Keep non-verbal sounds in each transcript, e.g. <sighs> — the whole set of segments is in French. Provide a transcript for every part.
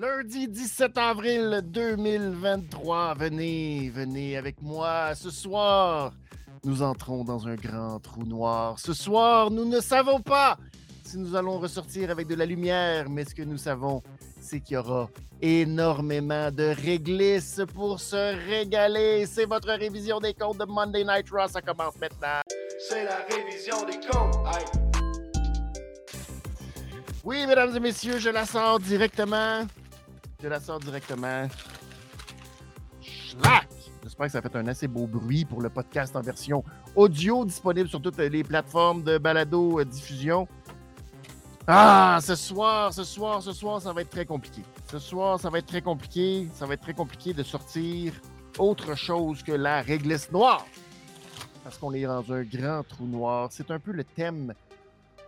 Lundi 17 avril 2023. Venez, venez avec moi ce soir. Nous entrons dans un grand trou noir. Ce soir, nous ne savons pas si nous allons ressortir avec de la lumière, mais ce que nous savons, c'est qu'il y aura énormément de réglisses pour se régaler. C'est votre révision des comptes de Monday Night Raw. Ça commence maintenant. C'est la révision des comptes. Oui, mesdames et messieurs, je la sors directement. Je la sors directement. Schlack! J'espère que ça fait un assez beau bruit pour le podcast en version audio disponible sur toutes les plateformes de balado euh, diffusion. Ah, ce soir, ce soir, ce soir, ça va être très compliqué. Ce soir, ça va être très compliqué. Ça va être très compliqué de sortir autre chose que la réglisse noire. Parce qu'on est dans un grand trou noir. C'est un peu le thème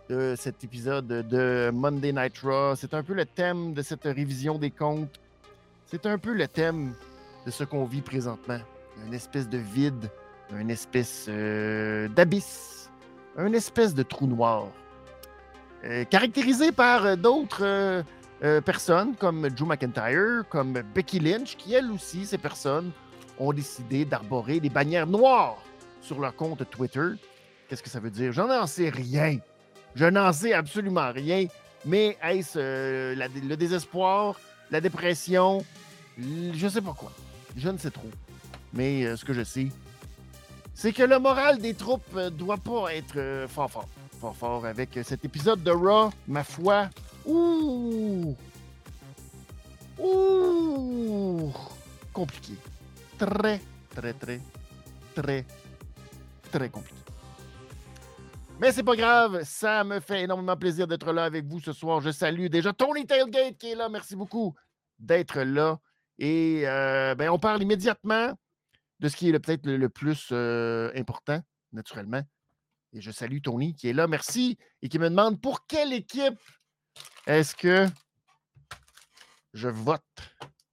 de cet épisode de Monday Night Raw. C'est un peu le thème de cette révision des comptes. C'est un peu le thème de ce qu'on vit présentement. Une espèce de vide, une espèce euh, d'abysse, une espèce de trou noir. Euh, caractérisé par d'autres euh, personnes comme Joe McIntyre, comme Becky Lynch, qui elles aussi, ces personnes, ont décidé d'arborer des bannières noires sur leur compte Twitter. Qu'est-ce que ça veut dire? J'en sais rien. Je n'en sais absolument rien. Mais est-ce euh, le désespoir, la dépression, je sais pas quoi. Je ne sais trop. Mais euh, ce que je sais, c'est que le moral des troupes euh, doit pas être fort fort. Fort fort avec cet épisode de Raw, ma foi. Ouh! Ouh! Compliqué. Très, très, très, très, très compliqué. Mais c'est pas grave, ça me fait énormément plaisir d'être là avec vous ce soir. Je salue déjà Tony Tailgate qui est là. Merci beaucoup d'être là. Et euh, ben, on parle immédiatement de ce qui est peut-être le, le plus euh, important, naturellement. Et je salue Tony qui est là. Merci. Et qui me demande pour quelle équipe est-ce que je vote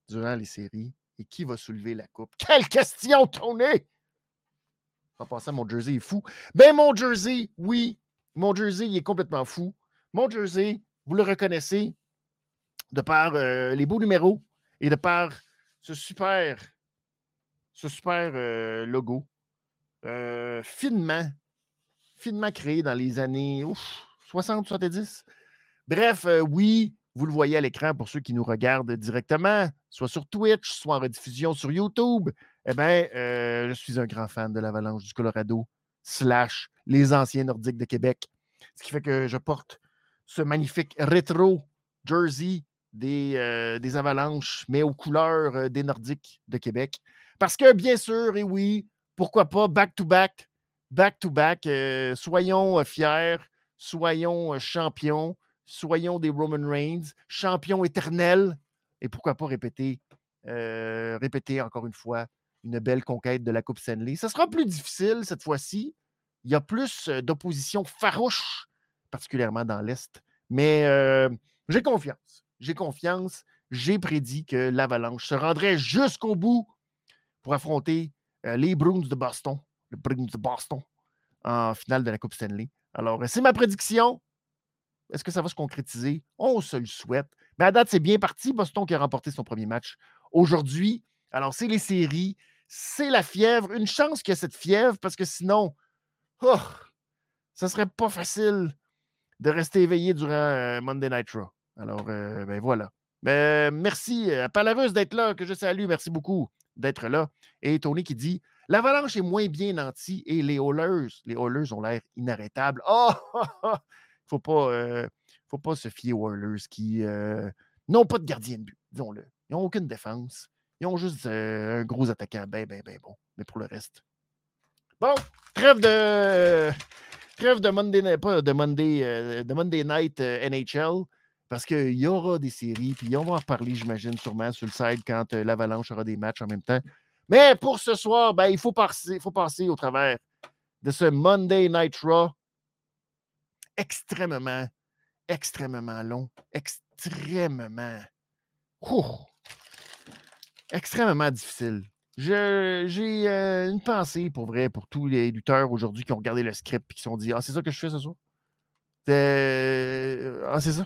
durant les séries et qui va soulever la coupe? Quelle question, Tony! En passant, mon jersey est fou. Ben, mon jersey, oui, mon jersey, il est complètement fou. Mon jersey, vous le reconnaissez de par euh, les beaux numéros et de par ce super, ce super euh, logo euh, finement, finement créé dans les années ouf, 60, 70. Bref, oui, vous le voyez à l'écran pour ceux qui nous regardent directement, soit sur Twitch, soit en rediffusion sur YouTube. Eh bien, euh, je suis un grand fan de l'Avalanche du Colorado, slash les anciens Nordiques de Québec. Ce qui fait que je porte ce magnifique rétro jersey des, euh, Avalanches, mais aux couleurs euh, des Nordiques de Québec. Parce que, bien sûr, et oui, pourquoi pas, back-to-back, back-to-back, soyons fiers, soyons champions, soyons des Roman Reigns, champions éternels, et pourquoi pas répéter, répéter encore une fois une belle conquête de la Coupe Stanley. Ce sera plus difficile cette fois-ci. Il y a plus euh, d'opposition farouche, particulièrement dans l'Est. Mais euh, j'ai confiance. J'ai confiance. J'ai prédit que l'Avalanche se rendrait jusqu'au bout pour affronter euh, les Bruins de Boston, le Bruins de Boston, en finale de la Coupe Stanley. Alors, c'est ma prédiction. Est-ce que ça va se concrétiser? On se le souhaite. Mais à date, c'est bien parti. Boston qui a remporté son premier match aujourd'hui. Alors, c'est les séries, c'est la fièvre. Une chance qu'il y ait cette fièvre parce que sinon, oh, ça serait pas facile de rester éveillé durant euh, Monday Night Raw. Alors, euh, ben voilà. Ben, merci à Palaveuse d'être là, que je salue. Merci beaucoup d'être là. Et Tony qui dit L'avalanche est moins bien nantie et les Oilers, les Oilers ont l'air inarrêtables. Oh! <laughs> faut pas, euh, faut pas se fier aux Oilers qui euh, n'ont pas de gardien de but, disons-le. Ils n'ont aucune défense. Ils ont juste euh, un gros attaquant ben, ben, ben bon. Mais pour le reste. Bon, trêve de. Trêve de Monday, Night- pas de Monday, euh, de Monday Night euh, NHL. Parce qu'il y aura des séries, puis on va en reparler, j'imagine, sûrement sur le site quand l'Avalanche aura des matchs en même temps. Mais pour ce soir, ben, il faut passer, faut passer au travers de ce Monday Night Raw extrêmement, extrêmement long, extrêmement, extrêmement difficile. J'ai euh, une pensée pour vrai pour tous les lutteurs aujourd'hui qui ont regardé le script et qui se sont dit Ah, c'est ça que je fais ce soir? Euh, Ah, c'est ça?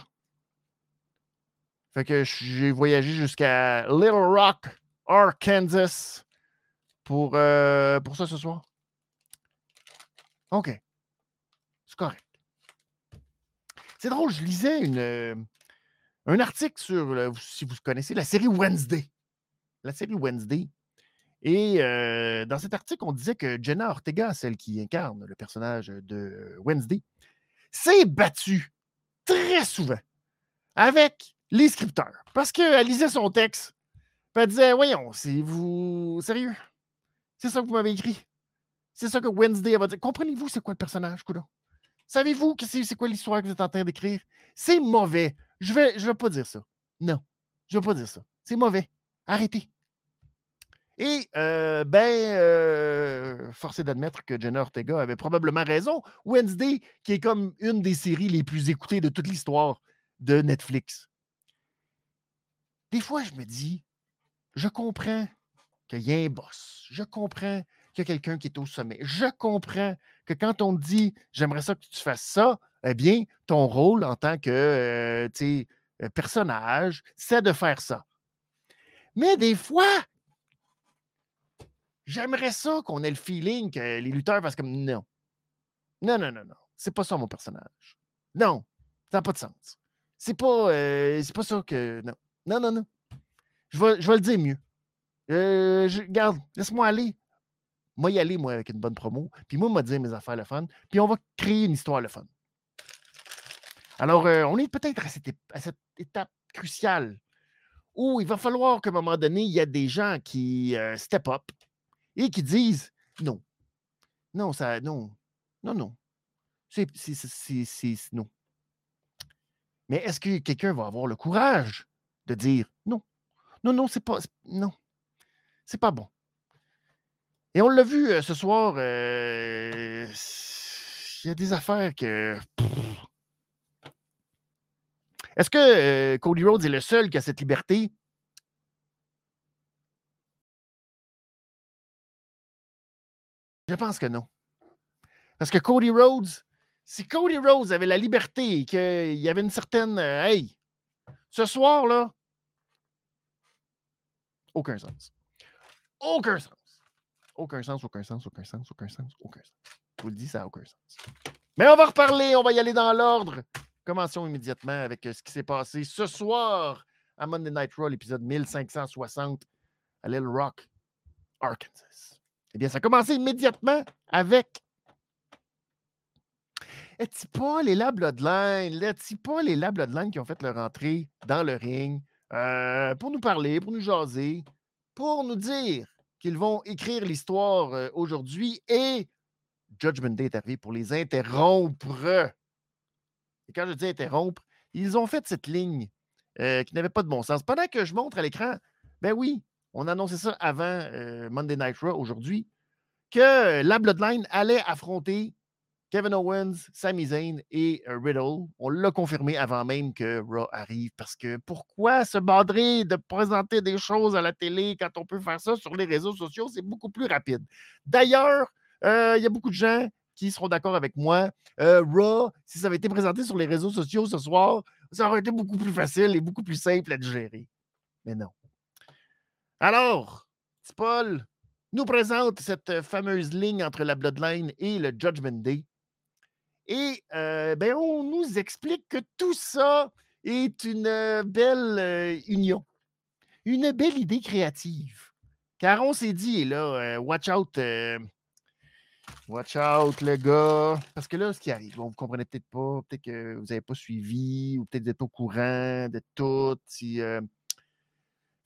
Fait que j'ai voyagé jusqu'à Little Rock, Arkansas pour, euh, pour ça ce soir. OK. C'est correct. C'est drôle, je lisais un article sur, si vous connaissez, la série Wednesday. La série Wednesday. Et euh, dans cet article, on disait que Jenna Ortega, celle qui incarne le personnage de Wednesday, s'est battue très souvent avec les scripteurs. Parce qu'elle lisait son texte. elle disait Voyons, c'est vous. Sérieux? C'est ça que vous m'avez écrit C'est ça que Wednesday va dire. Comprenez-vous c'est quoi le personnage, coudon? Savez-vous que c'est quoi l'histoire que vous êtes en train d'écrire? C'est mauvais. Je ne vais, je vais pas dire ça. Non, je ne vais pas dire ça. C'est mauvais. Arrêtez. Et, euh, ben, euh, forcé d'admettre que Jenna Ortega avait probablement raison. Wednesday, qui est comme une des séries les plus écoutées de toute l'histoire de Netflix. Des fois, je me dis, je comprends qu'il y a un boss. Je comprends qu'il y a quelqu'un qui est au sommet. Je comprends que quand on te dit, j'aimerais ça que tu fasses ça, eh bien, ton rôle en tant que euh, personnage, c'est de faire ça. Mais des fois, J'aimerais ça qu'on ait le feeling que les lutteurs fassent comme non. Non, non, non, non. C'est pas ça mon personnage. Non, ça n'a pas de sens. C'est pas, euh, c'est pas ça que. Non. Non, non, non. Je vais, je vais le dire mieux. Euh, je, regarde, laisse-moi aller. Moi, y aller, moi, avec une bonne promo. Puis moi, m'a dire mes affaires le fun. Puis on va créer une histoire le fun. Alors, euh, on est peut-être à cette, étape cruciale où il va falloir qu'à un moment donné, il y a des gens qui step up, et qui disent non. Non, ça, non. Non, non. C'est, non. Mais est-ce que quelqu'un va avoir le courage de dire non? Non, non, c'est pas. Non. C'est pas bon. Et on l'a vu euh, ce soir, euh, il y a des affaires que. Est-ce que euh, Cody Rhodes est le seul qui a cette liberté? Je pense que non. Parce que Cody Rhodes, si Cody Rhodes avait la liberté et qu'il y avait une certaine. Euh, hey, ce soir-là, aucun sens. Aucun sens. Aucun sens, aucun sens, aucun sens, aucun sens, aucun sens. Je vous le dis, ça n'a aucun sens. Mais on va reparler, on va y aller dans l'ordre. Commençons immédiatement avec euh, ce qui s'est passé ce soir à Monday Night Raw, l'épisode 1560 à Little Rock, Arkansas. Eh bien, ça a commencé immédiatement avec est-ce pas les La Bloodline, est pas les La Bloodline qui ont fait leur entrée dans le ring euh, pour nous parler, pour nous jaser, pour nous dire qu'ils vont écrire l'histoire euh, aujourd'hui? Et Judgment Day est arrivé pour les interrompre. Et quand je dis interrompre, ils ont fait cette ligne euh, qui n'avait pas de bon sens. Pendant que je montre à l'écran, ben oui, on annonçait ça avant euh, Monday Night Raw aujourd'hui, que la Bloodline allait affronter Kevin Owens, Sami Zayn et euh, Riddle. On l'a confirmé avant même que Raw arrive parce que pourquoi se badrer de présenter des choses à la télé quand on peut faire ça sur les réseaux sociaux? C'est beaucoup plus rapide. D'ailleurs, euh, il y a beaucoup de gens qui seront d'accord avec moi. Raw, si ça avait été présenté sur les réseaux sociaux ce soir, ça aurait été beaucoup plus facile et beaucoup plus simple à digérer. Mais non. Alors, Paul nous présente cette euh, fameuse ligne entre la Bloodline et le Judgment Day. Et euh, ben, on nous explique que tout ça est une euh, belle union, une belle idée créative. Car on s'est dit, là, watch out, watch out, le gars. Parce que là, ce qui arrive, vous ne comprenez peut-être pas, peut-être que vous n'avez pas suivi, ou peut-être que vous êtes au courant de tout.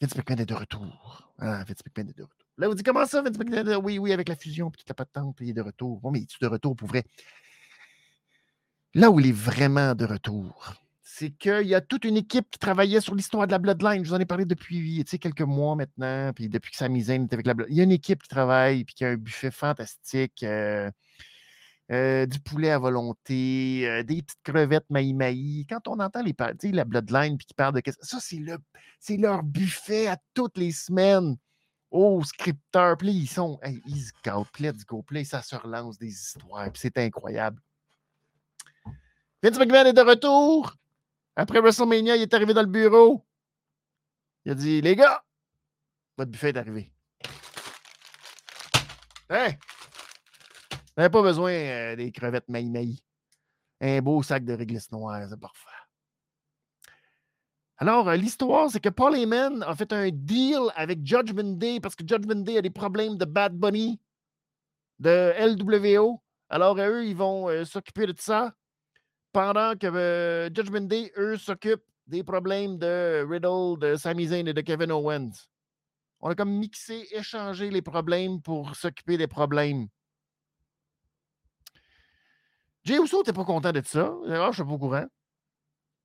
Vince McMahon est de retour. Ah, Vince McMahon est de retour. Là, vous dites comment ça, Vince McMahon? Oui, oui, avec la fusion, puis toute la patente, il est de retour. Bon, mais il est de retour pour vrai? Là où il est vraiment de retour, c'est qu'il y a toute une équipe qui travaillait sur l'histoire de la Bloodline. Je vous en ai parlé depuis quelques mois maintenant, puis depuis que Sami Zayn est avec la Bloodline. Il y a une équipe qui travaille, puis qui a un buffet fantastique. Euh, euh, du poulet à volonté, euh, des petites crevettes maï-maï. Quand on entend les la Bloodline puis qui parle de ça, c'est, le, leur buffet à toutes les semaines. Oh, scripteurs, puis ils sont, ils se gâtent, let's go, puis ça se relance des histoires, puis c'est incroyable. Vince McMahon est de retour. Après WrestleMania, il est arrivé dans le bureau. Il a dit Les gars, votre buffet est arrivé. Hein? N'avez pas besoin euh, des crevettes maï Un beau sac de réglisse noire, c'est parfait. Alors, euh, l'histoire, c'est que Paul Heyman a fait un deal avec Judgment Day parce que Judgment Day a des problèmes de Bad Bunny, de LWO. Alors, eux, ils vont euh, s'occuper de ça pendant que Judgment Day, eux, s'occupent des problèmes de Riddle, de Sami Zayn et de Kevin Owens. On a comme mixé, échangé les problèmes pour s'occuper des problèmes. Jay Uso n'était pas content de ça? Alors, je ne suis pas au courant.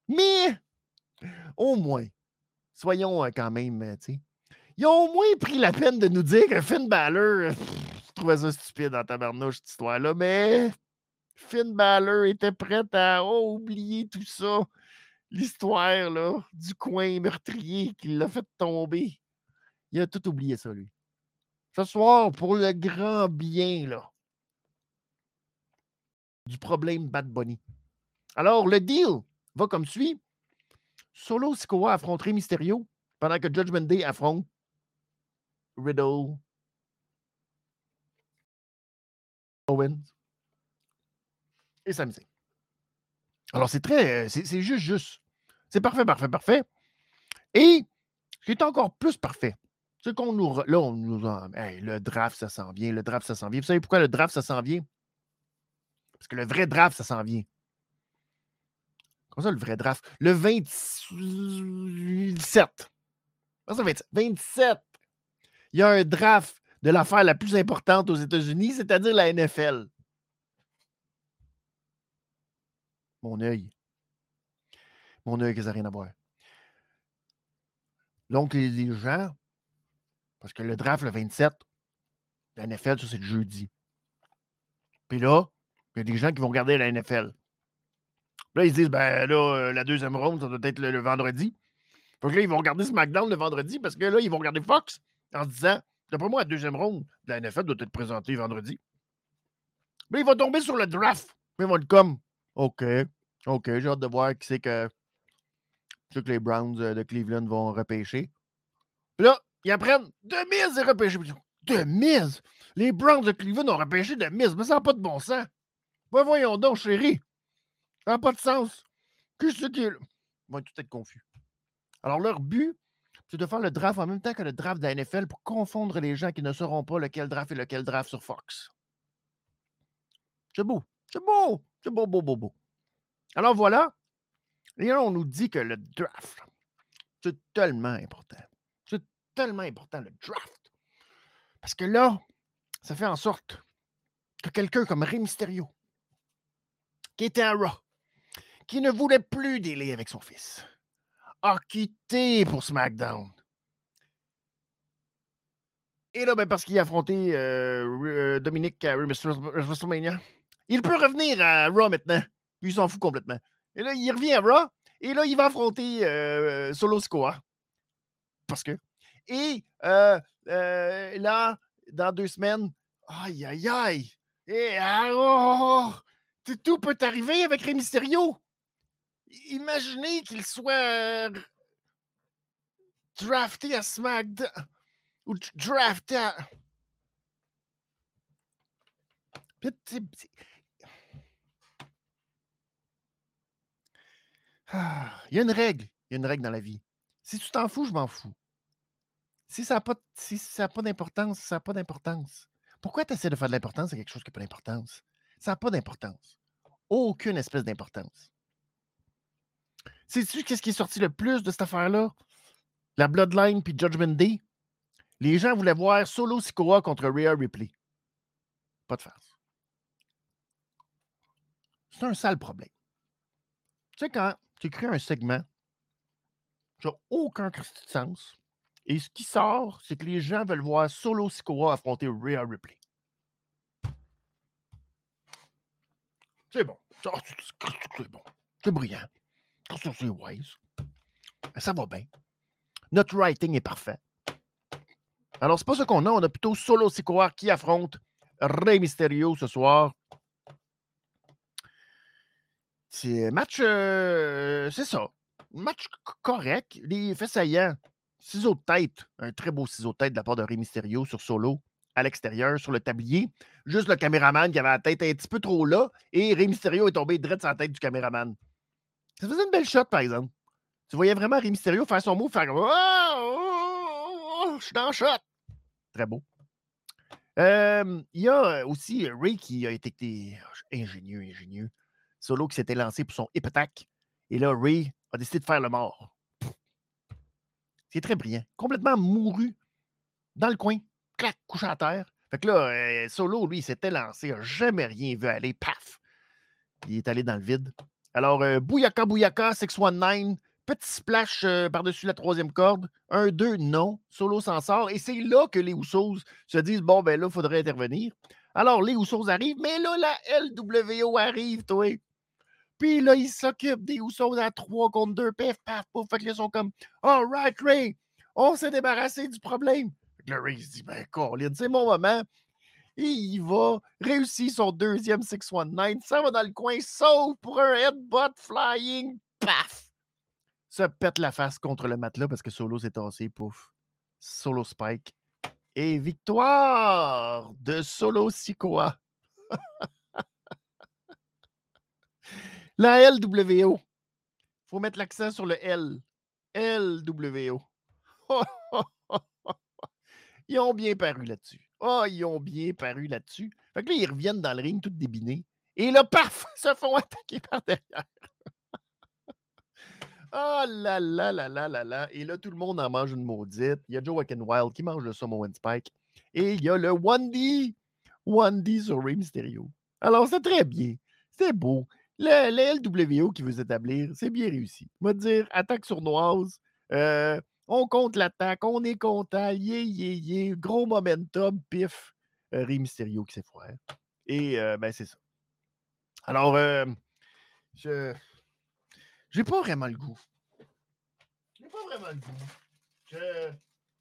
Mais, au moins, soyons euh, quand même, euh, tu sais, ils ont au moins pris la peine de nous dire que Finn Balor, je trouvais ça stupide dans tabarnouche, cette histoire-là, mais Finn Balor était prêt à oublier tout ça. L'histoire là, du coin meurtrier qui l'a fait tomber. Il a tout oublié ça, lui. Ce soir, pour le grand bien, là, du problème Bad Bunny. Alors, le deal va comme suit. Solo Sikoa affronterait Mysterio pendant que Judgment Day affronte Riddle, Owens et Sami Alors, c'est très. C'est juste, juste. C'est parfait, parfait, parfait. Et ce qui est encore plus parfait, c'est qu'on nous. Là, on nous a. le draft, ça s'en vient. Le draft, ça s'en vient. Vous savez pourquoi le draft, ça s'en vient? Parce que le vrai draft, ça s'en vient. Comment ça, le vrai draft? Le 27. Comment ça, 27? 27. Il y a un draft de l'affaire la plus importante aux États-Unis, c'est-à-dire la NFL. Mon œil. Mon œil, ça n'a rien à voir. Donc, les gens, parce que le draft, le 27, la NFL, ça, c'est le jeudi. Puis là, il y a des gens qui vont regarder la NFL. Là, ils se disent, ben là, euh, la deuxième ronde, ça doit être le, vendredi. Donc là, ils vont regarder SmackDown le vendredi parce que là, ils vont regarder Fox en se disant, d'après moi, la deuxième ronde de la NFL doit être présentée vendredi. Mais ils vont tomber sur le draft. Ils vont être comme, OK, OK, j'ai hâte de voir qui c'est que, que les Browns euh, de Cleveland vont repêcher. Puis là, ils apprennent, de mise est repêché. De mise? Les Browns de Cleveland ont repêché de mise, mais ça n'a pas de bon sens. Ben voyons donc, chérie. Ça n'a pas de sens. Qu'est-ce là? Ils vont tout être confus. Alors, leur but, c'est de faire le draft en même temps que le draft de la NFL pour confondre les gens qui ne sauront pas lequel draft est lequel draft sur Fox. C'est beau. C'est beau. C'est beau, beau, beau, beau. Alors voilà. Et là, on nous dit que le draft, c'est tellement important. C'est tellement important, le draft. Parce que là, ça fait en sorte que quelqu'un comme Rey Mysterio, qui était à Raw, qui ne voulait plus délai avec son fils, a quitté pour SmackDown. Et là, ben, parce qu'il a affronté euh, euh, Dominique à WrestleMania, il peut revenir à Raw maintenant. Il s'en fout complètement. Et là, il revient à Raw. Et là, il va affronter euh, Solo Sikoa. Parce que. Et là, dans deux semaines, aïe, aïe, aïe. Et, ah, oh, oh, tout peut arriver avec Rey Mysterio. Imaginez qu'il soit drafté à SmackDown ou drafté à. Ah, il y a une règle. Il y a une règle dans la vie. Si tu t'en fous, je m'en fous. Si ça n'a pas, si pas d'importance, ça n'a pas d'importance. Pourquoi tu essaies de faire de l'importance à quelque chose qui n'a pas d'importance? Ça n'a pas d'importance. Aucune espèce d'importance. Sais-tu qu'est-ce qui est sorti le plus de cette affaire-là? La Bloodline puis Judgment Day? Les gens voulaient voir Solo Sikoa contre Rhea Ripley. Pas de farce. C'est un sale problème. Tu sais, quand tu crées un segment, tu n'as aucun sens. Et ce qui sort, c'est que les gens veulent voir Solo Sikoa affronter Rhea Ripley. C'est bon. C'est bon. C'est brillant. C'est wise. Ça va bien. Notre writing est parfait. Alors, c'est pas ce qu'on a. On a plutôt Solo Sikoa qui affronte Rey Mysterio ce soir. C'est match, euh, c'est ça. Match correct. Les faits saillants, ciseau de tête, un très beau ciseau de tête de la part de Rey Mysterio sur Solo à l'extérieur, sur le tablier. Juste le caméraman qui avait la tête un petit peu trop là et Rey Mysterio est tombé direct sur la tête du caméraman. Ça faisait une belle shot, par exemple. Tu voyais vraiment Rey Mysterio faire son mot, faire oh, oh, oh, je suis dans le shot. Très beau. Euh, il y a aussi Ray qui a été ingénieux, ingénieux. Solo qui s'était lancé pour son hip. Et là, Ray a décidé de faire le mort. C'est très brillant. Complètement mouru dans le coin. Clac, couché à terre. Fait que là, euh, Solo, lui, il s'était lancé, il jamais rien vu aller. Paf! Il est allé dans le vide. Alors, euh, Bouyaka Bouyaka 619, petit splash euh, par-dessus la troisième corde. Un, deux, non. Solo s'en sort. Et c'est là que les Usos se disent bon, ben là, il faudrait intervenir. Alors, les Usos arrivent, mais là, la LWO arrive, toi. Puis là, ils s'occupent des Usos à 3 contre 2. Paf, paf, pouf. Fait que ils sont comme All right, Ray, on s'est débarrassé du problème. Ray se dit Ben, Colin, c'est mon moment. Il va réussir son deuxième 619. Ça va dans le coin, sauf pour un headbutt flying. Paf! Se pète la face contre le matelas parce que Solo s'est tassé. Pouf. Solo Spike. Et victoire de Solo Sikoa. <laughs> La LWO. faut mettre l'accent sur le L. LWO. <laughs> ils ont bien paru là-dessus. Oh, ils ont bien paru là-dessus. Fait que là, ils reviennent dans le ring tout débinés. Et là, paf, <laughs> se font attaquer par derrière. Oh <laughs> là là là là là là. Et là, tout le monde en mange une maudite. Il y a Joe Wild qui mange le Samoan Spike. Et il y a le 1D. 1D sur Ray Mysterio. Alors, c'est très bien. C'est beau. Le, LWO qui veut s'établir, c'est bien réussi. On va dire attaque sournoise. Euh, on compte l'attaque, on est content. Yeah, yeah, yeah. Gros momentum, pif. Euh, Rey Mysterio qui s'effroie. Et euh, ben, c'est ça. Alors, euh, je. J'ai pas vraiment le goût. J'ai pas vraiment le goût. Je,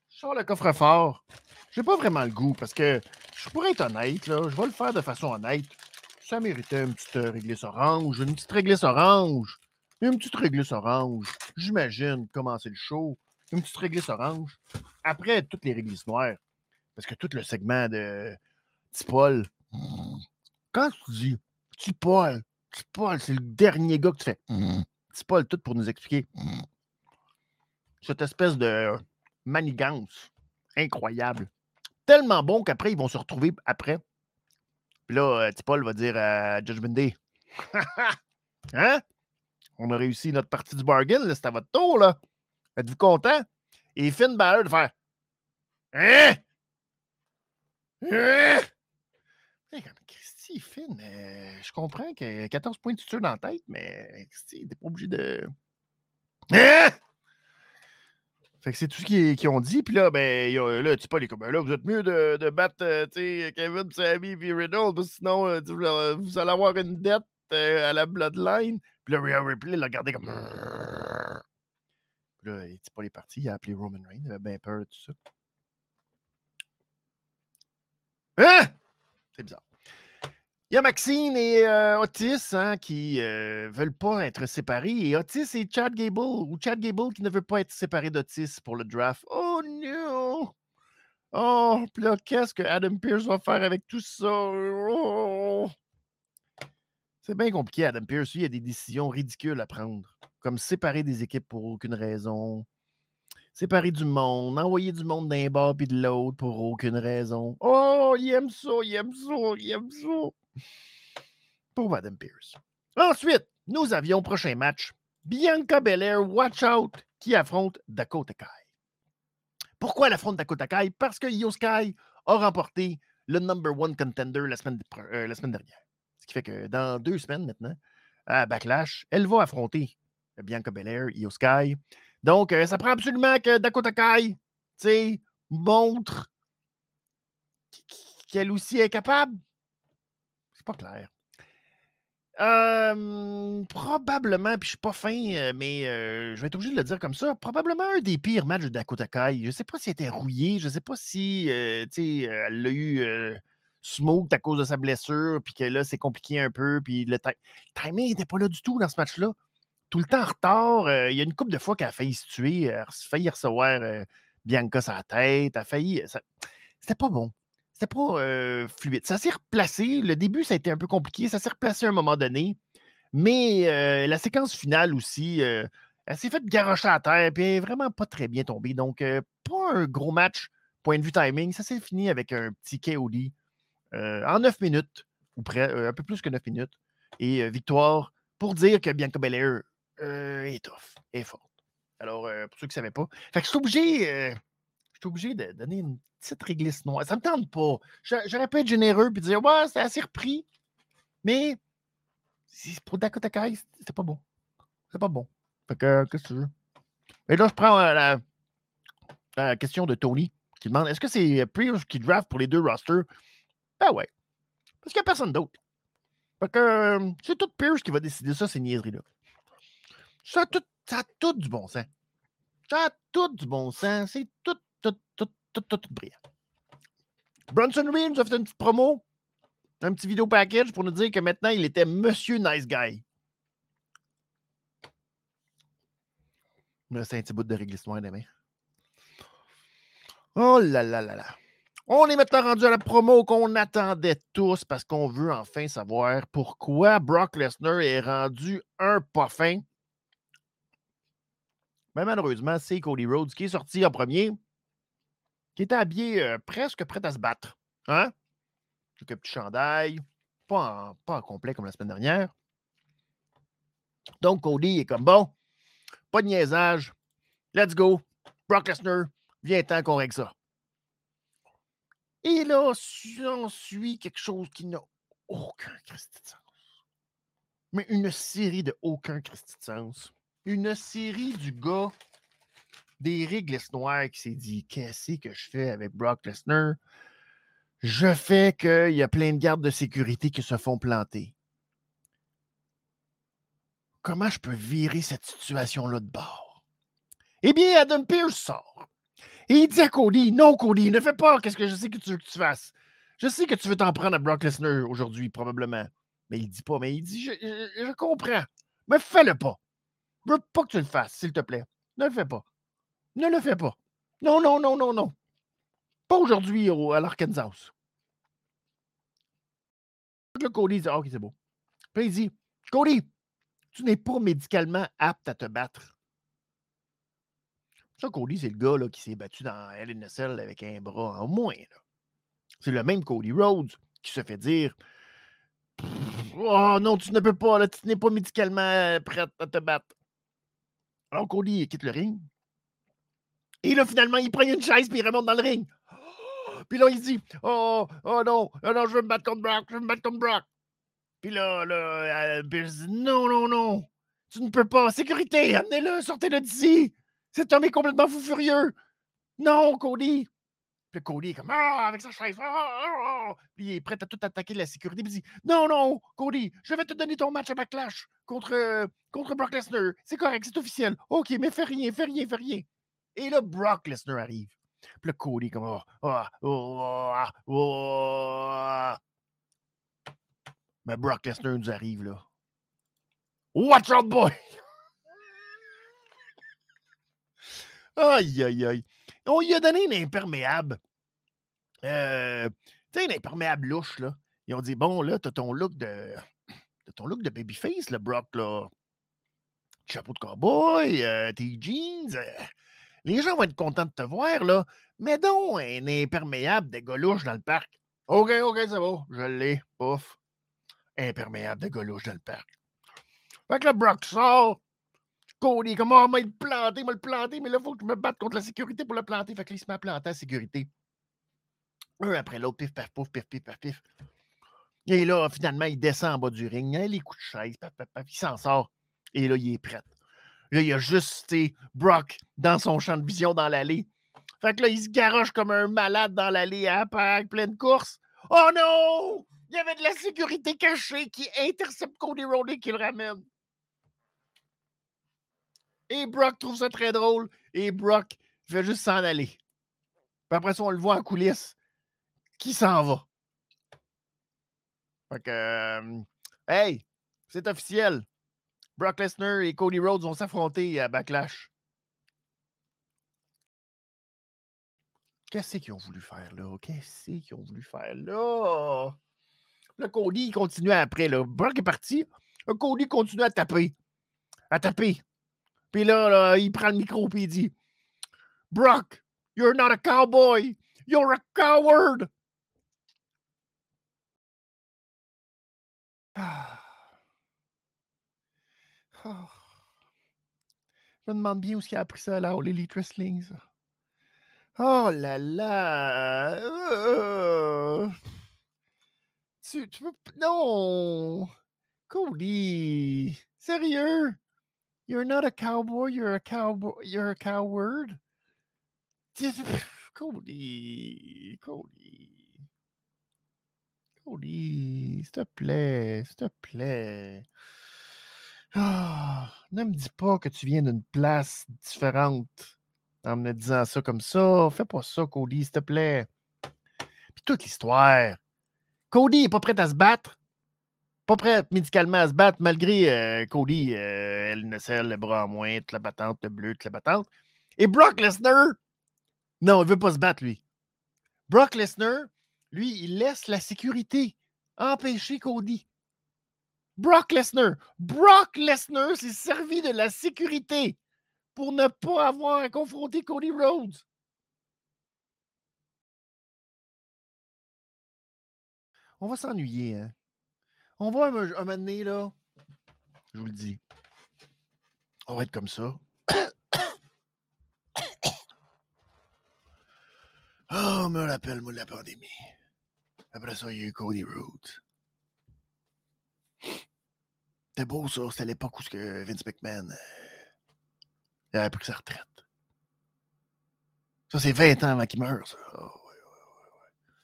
je sors le coffre-fort. J'ai pas vraiment le goût parce que je pourrais être honnête, là. Je vais le faire de façon honnête ça méritait une petite réglisse orange. Une petite réglisse orange. Une petite réglisse orange. J'imagine commencer le show. Une petite réglisse orange. Après, toutes les réglisses noires. Parce que tout le segment de Tipol. Quand tu dis Tipol, Tipol, c'est le dernier gars que tu fais. Tipol, tout pour nous expliquer cette espèce de manigance incroyable. Tellement bon qu'après, ils vont se retrouver après puis là, euh, Paul va dire à Judgment Day <laughs> Hein? On a réussi notre partie du bargain, c'est à votre tour, là. Êtes-vous content? Et Finn Balor de faire Hein? Hein? Christy, Finn, euh, je comprends a 14 points de suture dans la tête, mais Christy, t'es pas obligé de. Hein? Fait que c'est tout ce qu'ils ont dit. Puis là, ben, là, tu pas les comme, là, vous êtes mieux de, battre euh, Kevin, Sammy et Riddle, parce que sinon, euh, vous allez avoir une dette euh, à la Bloodline. Puis là, Rhea Ripley l'a regardé comme. Là, il pas les parties. Il a appelé Roman Reigns. Il avait bien peur de tout ça. Hein? C'est bizarre. Il y a Maxine et euh, Otis hein, qui ne euh, veulent pas être séparés. Et Otis et Chad Gable, ou Chad Gable qui ne veut pas être séparé d'Otis pour le draft. Oh non! Oh, puis là, qu'est-ce que Adam Pierce va faire avec tout ça? Oh! C'est bien compliqué, Adam Pierce. Il y a des décisions ridicules à prendre, comme séparer des équipes pour aucune raison, séparer du monde, envoyer du monde d'un bord puis de l'autre pour aucune raison. Oh, il aime ça, il ça, il aime ça pour Adam Pierce. Ensuite, nous avions prochain match Bianca Belair, Watch Out, qui affronte Dakota Kai. Pourquoi elle affronte Dakota Kai? Parce que Io Sky a remporté le number one contender la semaine, euh, la semaine dernière. Ce qui fait que dans deux semaines maintenant, à Backlash, elle va affronter Bianca Belair, Io Sky. Donc, euh, ça prend absolument que Dakota Kai montre qu'elle aussi est capable pas clair. probablement, puis je suis pas fin, euh, mais euh, je vais être obligé de le dire comme ça. Probablement un des pires matchs de Dakota Kai. Je sais pas si elle était rouillée, je sais pas si euh, elle a eu smoke à cause de sa blessure, puis que là, c'est compliqué un peu, puis le, timing n'était pas là du tout dans ce match-là. Tout le temps en retard. Euh, il y a une couple de fois qu'elle a failli se tuer. Elle a failli recevoir euh, Bianca sa tête. Elle a failli. C'était pas bon. C'était pas fluide. Ça s'est replacé. Le début, ça a été un peu compliqué. Ça s'est replacé à un moment donné. Mais la séquence finale aussi, elle s'est faite garocher à terre. Puis elle est vraiment pas très bien tombée. Donc, pas un gros match, point de vue timing. Ça s'est fini avec un petit KOD en neuf minutes, ou près, un peu plus que neuf minutes. Et victoire pour dire que Bianca Belair est tough, est forte. Alors, pour ceux qui ne savaient pas. Fait que je suis obligé, suis obligé de donner une petite réglisse noire. Ça ne me tente pas. J'aurais pu être généreux et dire Ouais, c'est assez repris. Mais pour Dakota Kai, c'était pas bon. C'est pas bon. Fait que, qu'est-ce que tu veux? Et là, je prends la, question de Tony qui demande est-ce que c'est Pierce qui draft pour les deux rosters? Ben ouais. Parce qu'il n'y a personne d'autre. Fait que euh, c'est tout Pierce qui va décider ça, ces niaiseries-là. Ça a, tout, ça tout du bon sens. Ça a tout du bon sens. C'est tout, tout, tout, tout, tout, tout brillant. Bronson Reed nous a fait une petite promo, un petit vidéo package pour nous dire que maintenant il était Monsieur Nice Guy. C'est un petit bout de réglissement demain. Oh là là là là. On est maintenant rendu à la promo qu'on attendait tous parce qu'on veut enfin savoir pourquoi Brock Lesnar est rendu un pas fin. Mais malheureusement, c'est Cody Rhodes qui est sorti en premier, qui était habillé euh, presque prêt à se battre. Hein? Avec un petit chandail, pas en, pas complet comme la semaine dernière. Donc, Cody est comme bon, pas de niaisage, let's go. Brock Lesnar, viens-t'en qu'on règle ça. Et là, on suit quelque chose qui n'a aucun Christi de sens. Mais une série de aucun de sens. Une série du gars d'Éric Lesnoir qui s'est dit Qu'est-ce que je fais avec Brock Lesnar? Je fais qu'il y a plein de gardes de sécurité qui se font planter. Comment je peux virer cette situation-là de bord? Eh bien, Adam Pierce sort. Et il dit à Cody, non, Cody, ne fais pas qu'est-ce que je sais que tu veux que tu fasses? Je sais que tu veux t'en prendre à Brock Lesnar aujourd'hui, probablement. Mais il dit pas, mais il dit, je, comprends. Mais fais-le pas. Veux pas que tu le fasses, s'il te plaît. Ne le fais pas. Ne le fais pas. Non, non, non, non, non. Pas aujourd'hui à l'Arkansas. Là, Cody dit, ah, OK, c'est beau. Puis il dit, Cody, tu n'es pas médicalement apte à te battre. Ça, Cody, c'est le gars là, qui s'est battu dans LNSL avec un bras en moins. C'est le même Cody Rhodes qui se fait dire Oh non, tu ne peux pas, là, tu n'es pas médicalement euh, prêt à te battre. Alors Cody quitte le ring. Et là, finalement, il prend une chaise puis il remonte dans le ring. <gasps> Puis là, il dit Oh, oh non, oh non, je veux me battre contre Brock, je veux me battre contre Brock. Puis là, là, euh, dit Non, non, non, tu ne peux pas. Sécurité, amenez-le, sortez-le d'ici. Cet homme est complètement fou furieux. Non, Cody. Puis Cody est comme Ah, avec sa chaise. Ah, ah, ah, Puis il est prêt à tout attaquer la sécurité. Puis il dit Non, non, Cody, je vais te donner ton match à Backlash contre, contre Brock Lesnar. C'est correct, c'est officiel. OK, mais fais rien, fais rien, fais rien. Et là, Brock Lesnar arrive. Puis là, Cody, comme oh, oh, oh, Mais Brock Lesnar nous arrive là. Watch out, boy! Aïe, aïe, aïe. On lui a donné une imperméable. Euh, tu sais, une imperméable louche, là. Ils ont dit, bon, là, t'as ton look de. T'as ton look de babyface, le Brock, là. Chapeau de cowboy, euh, tes jeans. Euh, les gens vont être contents de te voir, là. Mais donc, un imperméable de golouche dans le parc. OK, OK, ça va. Je l'ai. Ouf. Imperméable de golouche dans le parc. Fait que le Brock sort. Cody, comment m'a planté, m'a le planté, mais là, il faut que je me batte contre la sécurité pour le planter. Fait que là, il se met à planter la sécurité. Un après l'autre, pif, paf, pouf, pif, pif, paf, pif. Et là, finalement, il descend en bas du ring. Hein, les coups de chaise, paf, paf, paf, il s'en sort. Et là, il est prêt. Là, il y a juste Brock dans son champ de vision dans l'allée. Fait que là, il se garoche comme un malade dans l'allée à hein, pleine course. Oh non! Il y avait de la sécurité cachée qui intercepte Cody Rhodes et qui le ramène. Et Brock trouve ça très drôle. Et Brock fait juste s'en aller. Puis après ça, on le voit en coulisses. Qui s'en va? Fait que, euh, hey, c'est officiel. Brock Lesnar et Cody Rhodes vont s'affronter à Backlash. Qu'est-ce qu'ils ont voulu faire là? Qu'est-ce qu'ils ont voulu faire là? Là, Cody, il continue après. Là. Brock est parti. Là, Cody continue à taper. À taper. Puis là, là, il prend le micro et il dit Brock, you're not a cowboy. You're a coward. Ah. <sighs> Ah. Je me demande bien où il a appris ça là, au Elite Wrestling. Ça. Oh là là! Tu, tu veux. Non! Cody! Sérieux? You're not a cowboy, you're a cowboy, you're a coward? <sighs> Cody! Cody! Cody! S'il te plaît, s'il te plaît. Ah, ne me dis pas que tu viens d'une place différente en me disant ça comme ça. Fais pas ça, Cody, s'il te plaît. Puis toute l'histoire. Cody n'est pas prêt à se battre. Pas prêt médicalement à se battre, malgré euh, Cody, euh, elle ne serre le bras en moins, toute la battante, le bleu, toute la battante. Et Brock Lesnar, non, il veut pas se battre, lui. Brock Lesnar, lui, il laisse la sécurité empêcher Cody. Brock Lesnar, Brock Lesnar s'est servi de la sécurité pour ne pas avoir à confronter Cody Rhodes. On va s'ennuyer, hein? On va un, un moment donné, là, je vous le dis, on va être comme ça. <coughs> oh, me rappelle, moi, la pandémie. Après ça, il y a eu Cody Rhodes. C'était beau, ça. C'était l'époque où Vince McMahon euh, il avait pris sa retraite. Ça, c'est 20 ans avant qu'il meure, ça. Oh,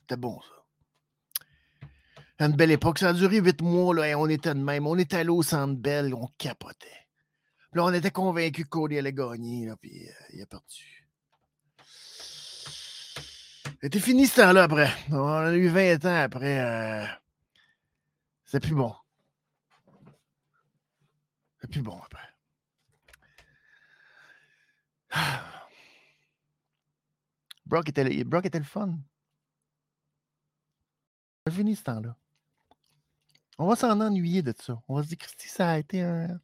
C'était bon, ça. Une belle époque. Ça a duré 8 mois, là, et on était de même. On était allé au centre belle, on capotait. Là, on était convaincus que Cody allait gagner, là, puis euh, il a perdu. C'était fini ce temps-là après. On a eu 20 ans après. Euh... C'est plus bon. C'est plus bon après. <sighs> Brock était, Brock était le fun. C'est fini ce temps-là. On va s'en ennuyer de ça. On va se dire, Christy, ça a été un.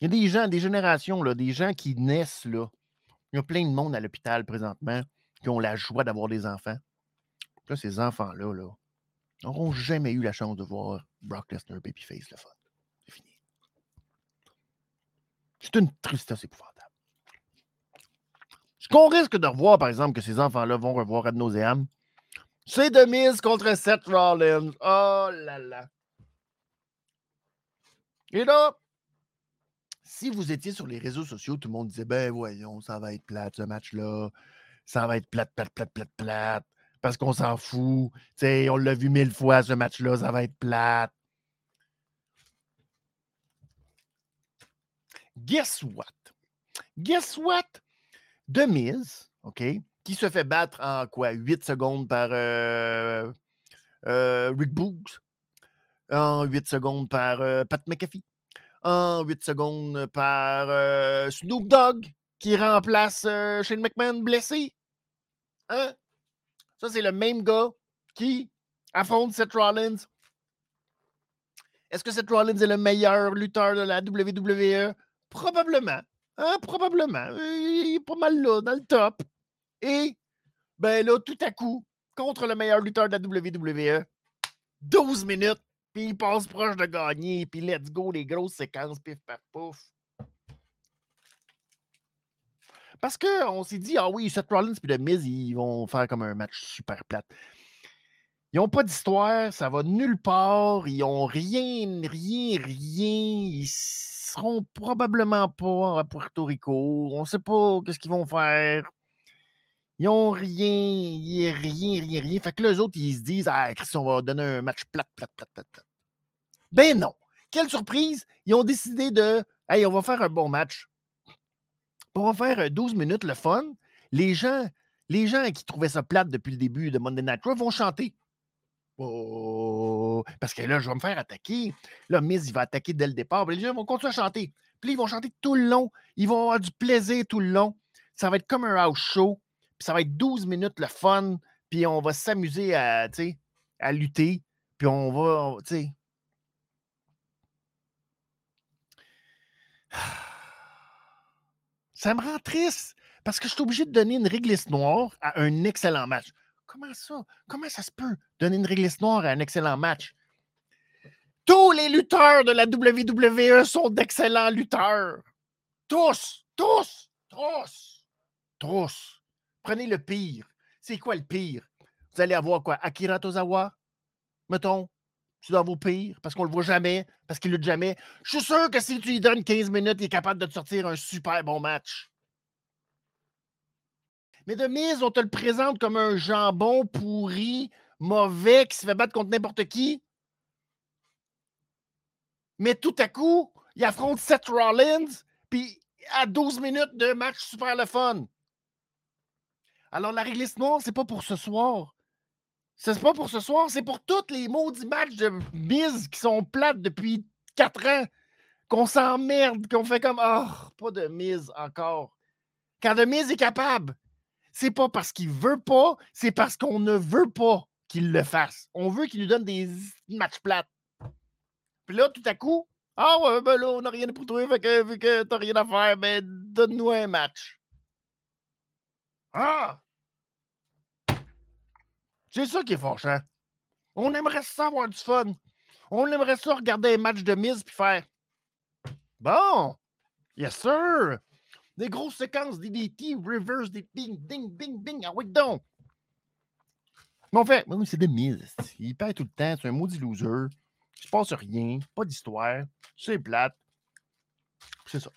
Il y a des gens, des générations, là, des gens qui naissent là. Il y a plein de monde à l'hôpital présentement qui ont la joie d'avoir des enfants. Là, ces enfants-là, là, n'auront jamais eu la chance de voir Brock Lesnar Babyface le fun. C'est une tristesse épouvantable. Ce qu'on risque de revoir, par exemple, que ces enfants-là vont revoir ad nauseam, c'est de mise contre Seth Rollins. Oh là là. Et là, si vous étiez sur les réseaux sociaux, tout le monde disait Ben voyons, ça va être plate ce match-là. Ça va être plate, plate, plate, plate, plate. Parce qu'on s'en fout. sais, on l'a vu mille fois ce match-là, ça va être plate. Guess what? Guess what? De mise, OK, qui se fait battre en quoi? 8 secondes par euh, euh, Rick Boogs, en 8 secondes par euh, Pat McAfee, en 8 secondes par Snoop Dogg, qui remplace Shane McMahon blessé. Hein? Ça, c'est le même gars qui affronte Seth Rollins. Est-ce que Seth Rollins est le meilleur lutteur de la WWE? Probablement. Hein, probablement. Il est pas mal là, dans le top. Et, ben là, tout à coup, contre le meilleur lutteur de la WWE, 12 minutes, puis il passe proche de gagner, puis let's go, les grosses séquences, pif, paf, pouf. Parce qu'on s'est dit, ah oui, Seth Rollins et The Miz, ils vont faire comme un match super plate. Ils n'ont pas d'histoire, ça va nulle part, ils n'ont rien, rien, rien. Ils seront probablement pas à Puerto Rico. On ne sait pas qu'est-ce qu'ils vont faire. Ils n'ont rien, rien, rien, rien. Fait que les autres, ils se disent, ah, Chris, on va donner un match plat, plat, plat, plat, plat. Ben non. Quelle surprise. Ils ont décidé de, hey, on va faire un bon match. On va faire 12 minutes, le fun. Les gens, les gens qui trouvaient ça plate depuis le début de Monday Night Raw vont chanter. Oh, parce que là, je vais me faire attaquer. Là, Miz, il va attaquer dès le départ. les gens vont continuer à chanter. Puis ils vont chanter tout le long. Ils vont avoir du plaisir tout le long. Ça va être comme un house show. Ça va être 12 minutes le fun. Puis on va s'amuser à, lutter. Puis on va. Ça me rend triste parce que je suis obligé de donner une réglisse noire à un excellent match. Comment ça? Comment ça se peut donner une réglisse noire à un excellent match? Tous les lutteurs de la WWE sont d'excellents lutteurs. Tous, tous, tous, tous. Prenez le pire. C'est quoi le pire? Vous allez avoir quoi? Akira Tozawa? Mettons, c'est dans vos pires, parce qu'on le voit jamais, parce qu'il lutte jamais. Je suis sûr que si tu lui donnes 15 minutes, il est capable de te sortir un super bon match. Mais de mise, on te le présente comme un jambon pourri, mauvais, qui se fait battre contre n'importe qui. Mais tout à coup, il affronte Seth Rollins, puis à 12 minutes de match super le fun. Alors, la réglisse noire, c'est pas pour ce soir. C'est pas pour ce soir, c'est pour tous les maudits matchs de mise qui sont plates depuis 4 ans, qu'on s'emmerde, qu'on fait comme Oh, pas de mise encore. Quand de mise est capable, c'est pas parce qu'il veut pas, c'est parce qu'on ne veut pas qu'il le fasse. On veut qu'il nous donne des matchs plates. Puis là, tout à coup, ah ouais, ben là, on n'a rien pour fait que, vu que t'as rien à faire, ben donne-nous un match. Ah! C'est ça qui est fâchant. On aimerait ça avoir du fun. On aimerait ça regarder un match de mise puis faire Bon, yes sir, des grosses séquences DDT, reverse, des ding, ding, ding, ding. Ah oui, donc. Mais en fait, c'est des mises. Il perd tout le temps. C'est un maudit loser. Il se passe rien. Pas d'histoire. C'est plate. C'est ça.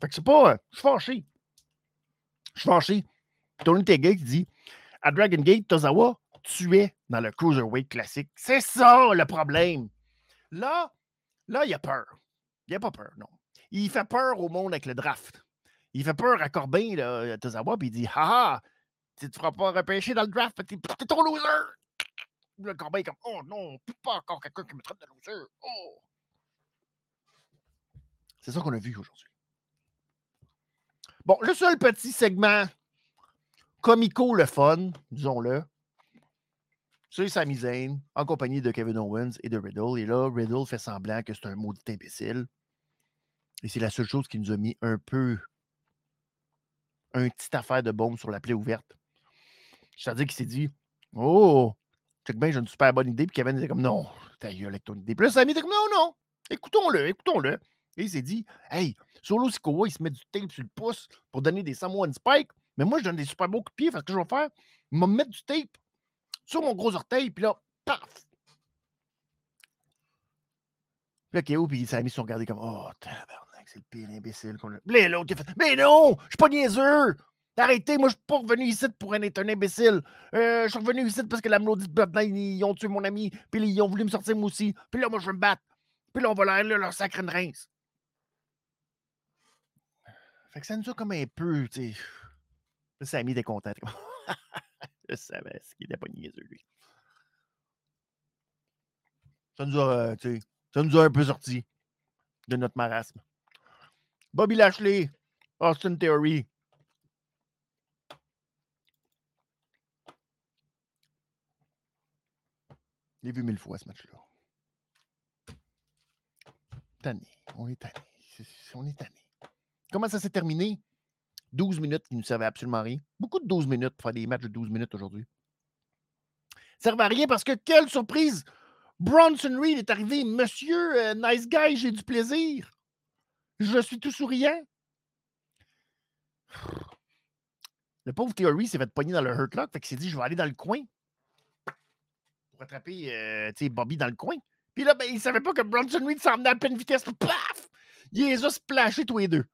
Fait que c'est pas. Euh, je suis fâché. Je suis fâché. Tony Tega qui dit À Dragon Gate, Tozawa tuait dans le Cruiserweight classique. C'est ça le problème. Là, là, il a peur. Il a pas peur, non il fait peur au monde avec le draft. Il fait peur à Corbin, là, à Tozawa, puis il dit Haha, tu ne feras pas repêcher dans le draft, t'es, t'es trop loser. Le Corbin est comme Oh non, pas encore quelqu'un qui me traite de loser. Oh. C'est ça qu'on a vu aujourd'hui. Bon, le seul petit segment comico le fun, disons-le, c'est Sami Zayn en compagnie de Kevin Owens et de Riddle. Et là, Riddle fait semblant que c'est un maudit imbécile. Et c'est la seule chose qui nous a mis un peu un petit affaire de bombe sur la plaie ouverte. C'est-à-dire qu'il s'est dit Oh, check bien, j'ai une super bonne idée. Puis Kevin était comme Non, ta gueule avec ton idée. Puis là, Sammy était comme Non, non, écoutons-le, écoutons-le. Et il s'est dit Hey, Solo Sikoa, il se met du tape sur le pouce pour donner des Samoan Spike. Mais moi, je donne des super beaux coups de pied. Fait ce que je vais faire, il va me mettre du tape sur mon gros orteil. Puis là, paf, puis là, Kéo puis Sammy se sont regardés comme Oh, tabarnak, c'est le pire imbécile qu'on a. Mais il fait Mais non, je suis pas niaiseux! Arrêtez, moi, je suis pas revenu ici pour être un imbécile. Euh, je suis revenu ici parce que la maudite Bloodline, ils ont tué mon ami, puis ils ont voulu me sortir moi aussi. Puis là, moi, je veux me battre. Puis là, on va leur, leur sacrer une rince. Que ça nous a comme un peu, tu sais. Était content. <laughs> je savais ce qu'il était pas niaiseux, lui. Ça nous a. Ça nous a un peu sorti de notre marasme. Bobby Lashley, Austin Theory. J'ai vu mille fois ce match-là. Tanné. On est tanné. On est tanné. Comment ça s'est terminé? 12 minutes qui ne servaient absolument à rien. Beaucoup de 12 minutes pour faire des matchs de 12 minutes aujourd'hui. Ça ne servait à rien parce que quelle surprise! Bronson Reed est arrivé. Monsieur, euh, nice guy, j'ai du plaisir. Je suis tout souriant. Le pauvre Theory s'est fait pogner dans le Hurt Lock. Fait qu'il s'est dit, je vais aller dans le coin pour attraper euh, Bobby dans le coin. Puis là, ben, il ne savait pas que Bronson Reed s'en venait à pleine vitesse. Paf! Il les a splashés tous les deux.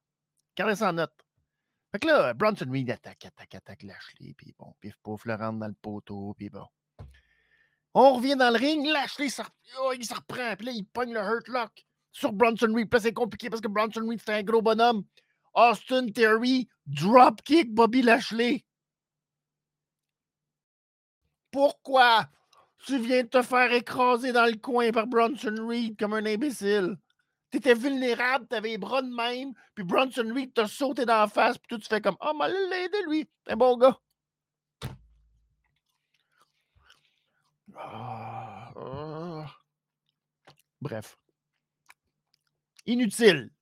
Ça en note. Fait que là, Bronson Reed attaque, attaque, attaque Lashley. Puis bon, pif, pouf, le rentre dans le poteau. Puis bon. On revient dans le ring, Lashley, oh, il se reprend. Puis là, il pogne le Hurt Lock sur Bronson Reed. Puis là, c'est compliqué parce que Bronson Reed, c'est un gros bonhomme. Austin Theory, dropkick Bobby Lashley. Pourquoi? Tu viens de te faire écraser dans le coin par Bronson Reed comme un imbécile? Tu étais vulnérable, tu avais les bras de même, puis Bronson Reed t'a sauté la face, puis tout, tu fais comme Oh, m'a l'aider, lui. C'est un bon gars. Ah, ah. Bref. Inutile.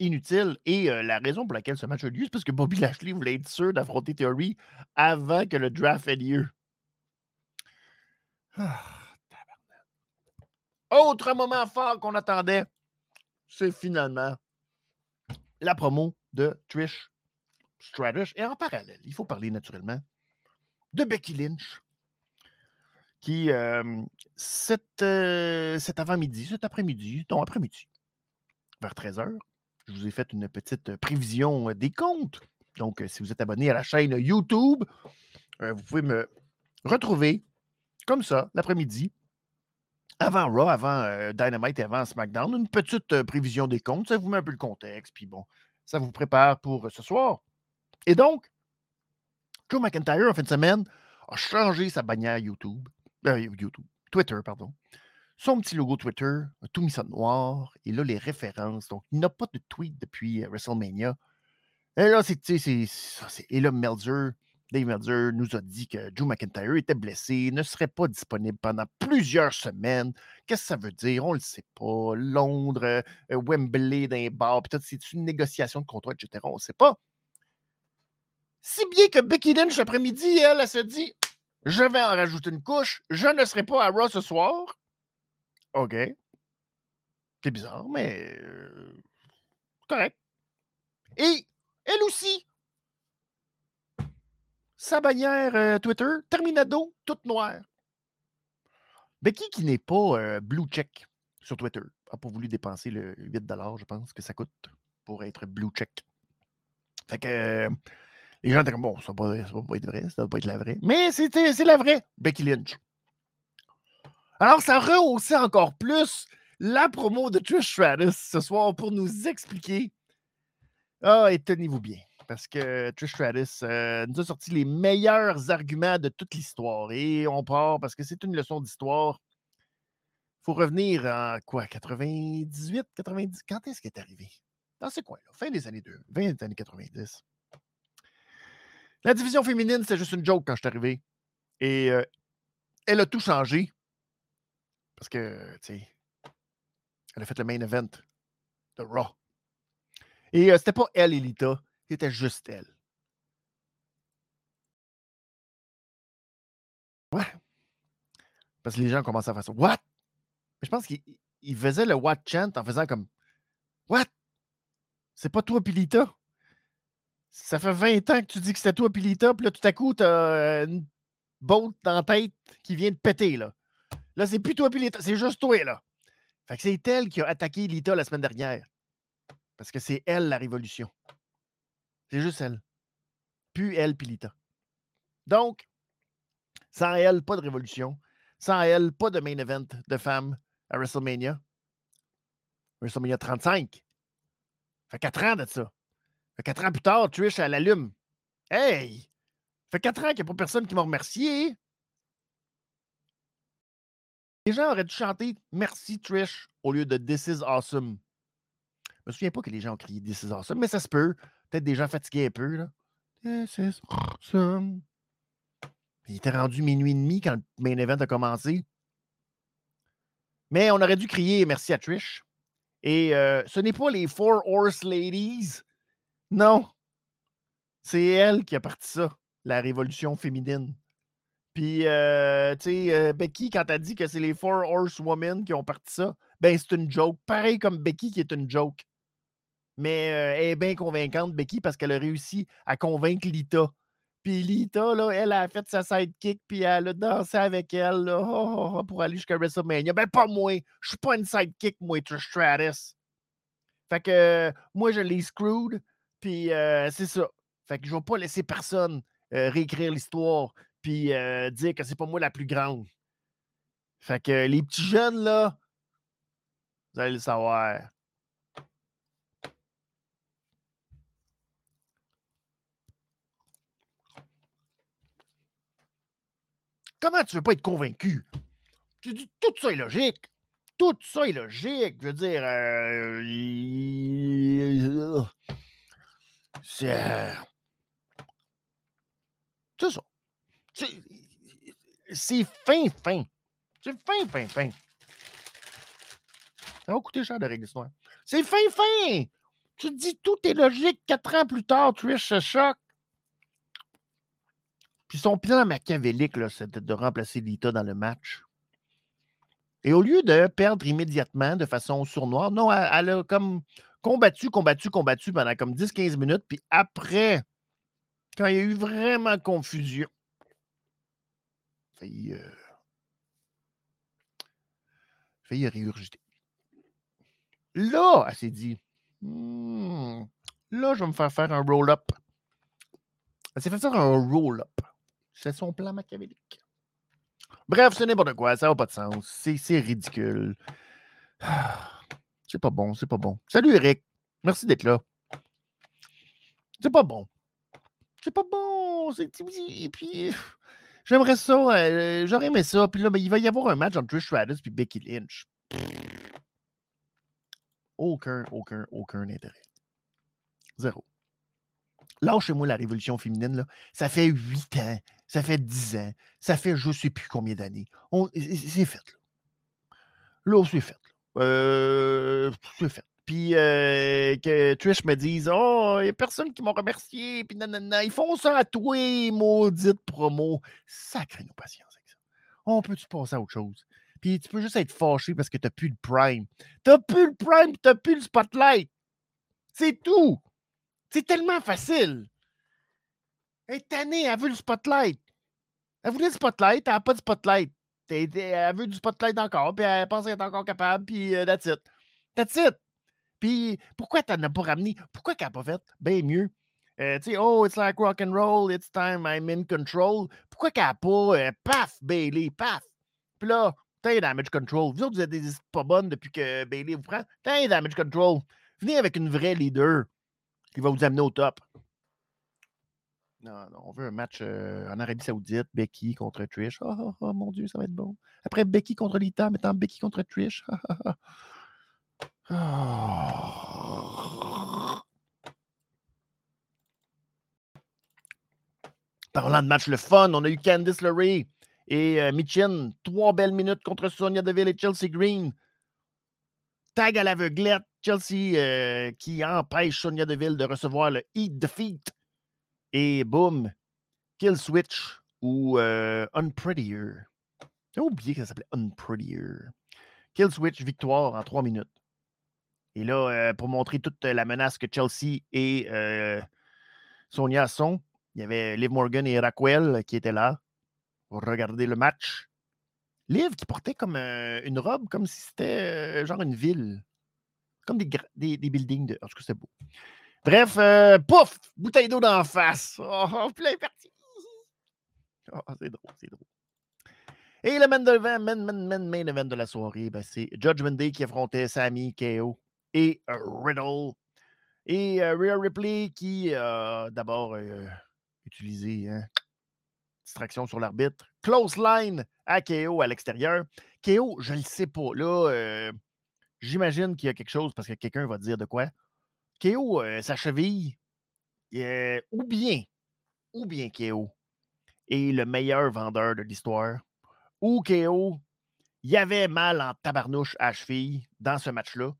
Inutile. Et euh, la raison pour laquelle ce match a lieu, c'est parce que Bobby Lashley voulait être sûr d'affronter Theory avant que le draft ait lieu. Ah, Autre moment fort qu'on attendait, c'est finalement la promo de Trish Stratus. Et en parallèle, il faut parler naturellement de Becky Lynch, qui, euh, cet, euh, cet avant-midi, cet après-midi, non, après-midi, vers 13h, je vous ai fait une petite prévision des comptes. Donc, si vous êtes abonné à la chaîne YouTube, euh, vous pouvez me retrouver comme ça, l'après-midi, avant Raw, avant euh, Dynamite et avant SmackDown, une petite euh, prévision des comptes. Ça vous met un peu le contexte, puis bon, ça vous prépare pour ce soir. Et donc, Joe McIntyre, en fin de semaine, a changé sa bannière YouTube, Twitter, pardon. Son petit logo Twitter a tout mis ça noir. Et là, les références. Donc, il n'a pas de tweet depuis WrestleMania. Et là, c'est, c'est, et là, Melzer Dave Meltzer nous a dit que Drew McIntyre était blessé, ne serait pas disponible pendant plusieurs semaines. Qu'est-ce que ça veut dire? On ne le sait pas. Londres, euh, Wembley, les bars, peut-être c'est une négociation de contrat, etc. On ne sait pas. Si bien que Becky Lynch, l'après-midi, elle, elle se dit Je vais en rajouter une couche, je ne serai pas à Raw ce soir. OK. C'est bizarre, mais euh, correct. Et elle aussi, sa bannière euh, Twitter, Terminado, toute noire. Becky, qui n'est pas euh, blue check sur Twitter, n'a pas voulu dépenser le 8 je pense, que ça coûte pour être blue check. Fait que euh, les gens étaient comme, bon, ça ne va, pas être vrai, ça ne va pas être la vraie. Mais c'est la vraie, Becky Lynch. Alors, ça rehaussait encore plus la promo de Trish Stratus ce soir pour nous expliquer. Ah, et tenez-vous bien parce que Trish Stratus euh, nous a sorti les meilleurs arguments de toute l'histoire. Et on part parce que c'est une leçon d'histoire. Il faut revenir en quoi, 98, 90? Quand est-ce qu'elle est arrivée? Dans ces coins-là, fin des années 2, 20 des années 90. La division féminine, c'est juste une joke quand je suis arrivé. Et euh, elle a tout changé. Parce que, tu sais, elle a fait le main event de Raw. Et euh, c'était pas elle, Elita. C'était juste elle. Ouais. Parce que les gens commençaient à faire ça. What? je pense qu'il faisait le what chant en faisant comme What? C'est pas toi, Pilita? Ça fait 20 ans que tu dis que c'était toi, Pilita, puis là, tout à coup, t'as une botte dans la tête qui vient de péter, là. Là, c'est plus toi, Pilita, c'est juste toi, là. Fait que c'est elle qui a attaqué Lita la semaine dernière. Parce que c'est elle, la révolution. C'est juste elle. Plus elle, Pilita. Donc, sans elle, pas de révolution. Sans elle, pas de main event de femmes à WrestleMania. WrestleMania 35. Fait quatre ans de ça. Fait quatre ans plus tard, Trish, elle allume. Hey! Fait quatre ans qu'il n'y a pas personne qui m'a remercié. Les gens auraient dû chanter Merci Trish au lieu de This is awesome. Je me souviens pas que les gens ont crié This is awesome, mais ça se peut. Peut-être des gens fatigués un peu. Là. Il était rendu minuit et demi quand le main event a commencé. Mais on aurait dû crier merci à Trish. Et euh, ce n'est pas les Four Horse Ladies. Non. C'est elle qui a parti ça, la révolution féminine. Puis, euh, tu sais, euh, Becky, quand elle dit que c'est les Four Horse Women qui ont parti ça, ben c'est une joke. Pareil comme Becky qui est une joke mais elle est bien convaincante, Becky, parce qu'elle a réussi à convaincre Lita. Puis Lita, là, elle a fait sa sidekick, puis elle a dansé avec elle oh, oh, oh, pour aller jusqu'à WrestleMania. Ben, pas moi. Je suis pas une sidekick, moi, Trish Stratus. Fait que moi, je l'ai screwed, puis c'est ça. Fait que je vais pas laisser personne réécrire l'histoire, puis dire que c'est pas moi la plus grande. Fait que les petits jeunes, là, vous allez le savoir. Comment tu veux pas être convaincu? Tu dis, tout ça est logique. Tout ça est logique. Je veux dire, euh, c'est. euh, C'est ça. C'est- fin, fin. C'est fin, fin, fin. Ça va coûter cher de régler l'histoire. C'est fin, fin. Tu te dis tout est logique. Quatre ans plus tard, Trish se choque. Puis son plan machiavélique, c'était de remplacer Lita dans le match. Et au lieu de perdre immédiatement de façon sournoise, non, elle, a comme combattu, combattu, combattu pendant comme 10-15 minutes. Puis après, quand il y a eu vraiment confusion, failli, euh, failli régurgiter. Là, elle s'est dit, Hmm, là, je vais me faire faire un roll-up. Elle s'est fait faire un roll-up. C'est son plan machiavélique. Bref, c'est n'importe quoi, ça n'a pas de sens. C'est ridicule. <sighs> C'est pas bon, c'est pas bon. Salut Eric, merci d'être là. C'est pas bon. C'est pas bon. Et puis, <sighs> j'aimerais ça, euh, j'aurais aimé ça. Puis là, ben, il va y avoir un match entre Trish Stratus et Becky Lynch. Aucun, aucun, aucun intérêt. Zéro. Lâchez-moi la révolution féminine, là. Ça fait 8 ans, ça fait 10 ans, ça fait je sais plus combien d'années. C'est fait, là. Là, c'est fait. Euh, c'est fait. Puis euh, que Trish me dise Oh, il n'y a personne qui m'a remercié. Puis nanana, ils font ça à toi, maudite promo. Sacré nos patience avec ça. On peut-tu passer à autre chose? Puis tu peux juste être fâché parce que tu n'as plus le prime. Tu n'as plus le prime, tu n'as plus le spotlight. C'est tout. C'est tellement facile. Elle est tannée, elle veut le spotlight. Elle voulait le spotlight, elle n'a pas de spotlight. Elle veut du spotlight encore, puis elle pense qu'elle est encore capable, puis euh, that's it. That's it. Puis pourquoi tu n'en as pas ramené? Pourquoi qu'elle n'a pas fait? Ben mieux. Euh, tu sais, oh, it's like rock and roll, it's time I'm in control. Pourquoi qu'elle n'a pas, euh, paf, Bailey, paf? Puis là, t'as damage control. Vous autres, vous êtes des pas bonnes depuis que Bailey vous prend. T'as damage control. Venez avec une vraie leader qui va vous amener au top. Non, non, on veut un match euh, en Arabie Saoudite, Becky contre Trish. Oh, oh, oh, mon Dieu, ça va être bon. Après Becky contre Lita, maintenant Becky contre Trish. <laughs> Parlant de match le fun, on a eu Candice LeRae et euh, Michin. Trois belles minutes contre Sonia Deville et Chelsea Green. Tag à l'aveuglette. Chelsea euh, qui empêche Sonia Deville de recevoir le Heat Defeat. Et boum, Kill Switch ou euh, Unprettier. J'ai oublié que ça s'appelait Unprettier. Kill Switch, victoire en trois minutes. Et là, euh, pour montrer toute la menace que Chelsea et Sonia sont, il y avait Liv Morgan et Raquel qui étaient là pour regarder le match. Liv qui portait comme une robe, comme si c'était genre une ville. Comme des, des, des buildings. De... En tout cas, c'était beau. Bref, euh, pouf! Bouteille d'eau d'en face. Oh, plein parti. Oh, c'est drôle, c'est drôle. Et le main event, main, main, main, event de la soirée, ben, c'est Judgment Day qui affrontait Sammy, KO et euh, Riddle. Et euh, Rhea Ripley qui a d'abord euh, utilisé hein, distraction sur l'arbitre. Close line à KO à l'extérieur. KO, je ne le sais pas. Là, euh, j'imagine qu'il y a quelque chose parce que quelqu'un va dire de quoi. KO, euh, sa cheville, euh, ou bien, ou bien KO est le meilleur vendeur de l'histoire, ou KO, il y avait mal en tabarnouche à cheville dans ce match-là.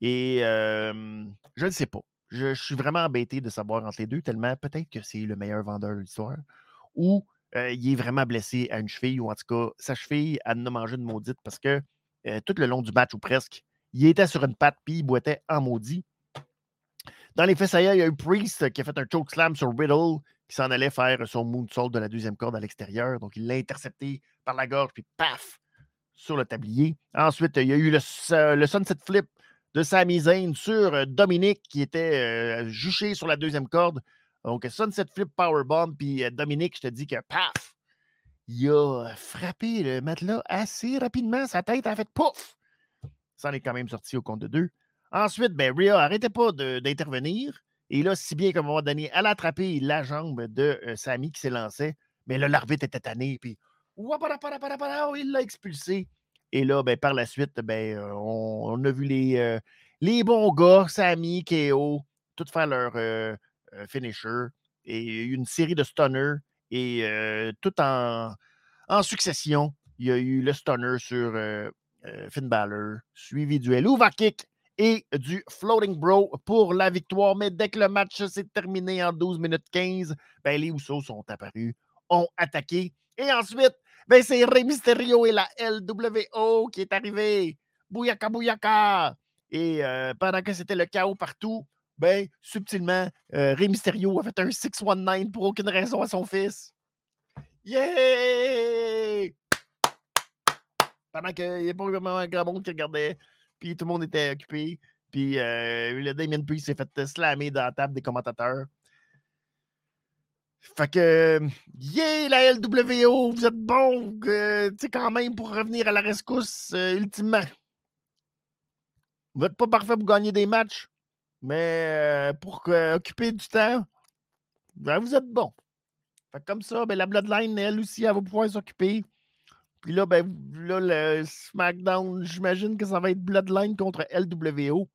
Et je ne sais pas. Je, suis vraiment embêté de savoir entre les deux, tellement peut-être que c'est le meilleur vendeur de l'histoire, ou euh, il est vraiment blessé à une cheville, ou en tout cas, sa cheville, elle a mangé une maudite parce que tout le long du match, ou presque, il était sur une patte, puis il boitait en maudit. Dans les faits, ça y est, il y a eu Priest qui a fait un choke slam sur Riddle, qui s'en allait faire son moonsault de la deuxième corde à l'extérieur. Donc, il l'a intercepté par la gorge, puis paf, sur le tablier. Ensuite, il y a eu le, sunset flip de Sami Zayn sur euh, Dominique, qui était euh, juché sur la deuxième corde. Donc, sunset flip powerbomb, puis euh, Dominique, je te dis que paf, il a frappé le matelas assez rapidement. Sa tête a fait pouf. Ça en est quand même sorti au compte de deux. Ensuite, ben, Rhea arrêtait pas d'intervenir. Et là, si bien qu'à un moment donné, elle a attrapé la jambe de euh, qui s'élançait. Mais là, l'arbitre était tanné. Puis, Ouaparaparaparapara, il l'a expulsé. Et là, ben, par la suite, ben, euh, on, a vu les, euh, les bons gars, Sammy, KO, tout faire leur euh, finisher. Et une série de stunners. Et tout en, en succession, il y a eu le stunner sur Finn Balor, suivi du Helluva Kick et du Floating Bro pour la victoire. Mais dès que le match s'est terminé en 12 minutes 15, ben, les Usos sont apparus, ont attaqué. Et ensuite, ben, c'est Rey Mysterio et la LWO qui est arrivé. Bouyaka, bouyaka. Et euh, pendant que c'était le chaos partout, ben, subtilement, euh, Rey Mysterio a fait un 619 pour aucune raison à son fils. Yeah! Pendant qu'il n'y a pas vraiment un grand monde qui regardait, puis tout le monde était occupé, puis euh, le Damien Priest s'est fait slammer dans la table des commentateurs. Fait que, yeah, la LWO, vous êtes bon, euh, tu sais, quand même, pour revenir à la rescousse, euh, ultimement. Vous n'êtes pas parfait pour gagner des matchs, mais euh, pour occuper du temps, ben, vous êtes bon. Fait que comme ça, ben, la Bloodline, elle aussi, elle va pouvoir s'occuper. Puis là, ben, là, le SmackDown, j'imagine que ça va être Bloodline contre LWO.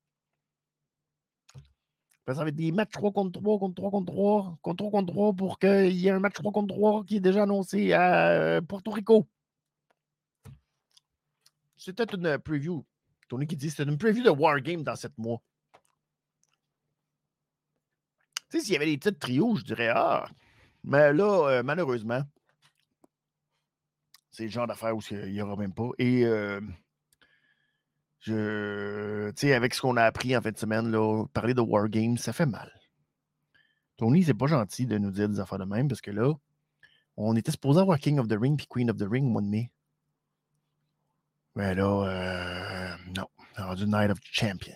Ça va être des matchs 3 contre 3, contre 3 contre 3, contre 3 contre 3 pour qu'il y ait un match 3 contre 3 qui est déjà annoncé à euh, Porto Rico. C'était une preview. Tony qui dit c'était une preview de Wargame dans 7 mois. Tu sais, s'il y avait des titres trios, je dirais Ah, mais là, euh, malheureusement, c'est le genre d'affaire où il n'y aura même pas. Et euh, je, avec ce qu'on a appris en fin de semaine, là, parler de Wargames, ça fait mal. Tony, c'est pas gentil de nous dire des affaires de même parce que là, on était supposé avoir King of the Ring puis Queen of the Ring au mois de mai. Mais là, euh, non, on a rendu Night of Champions.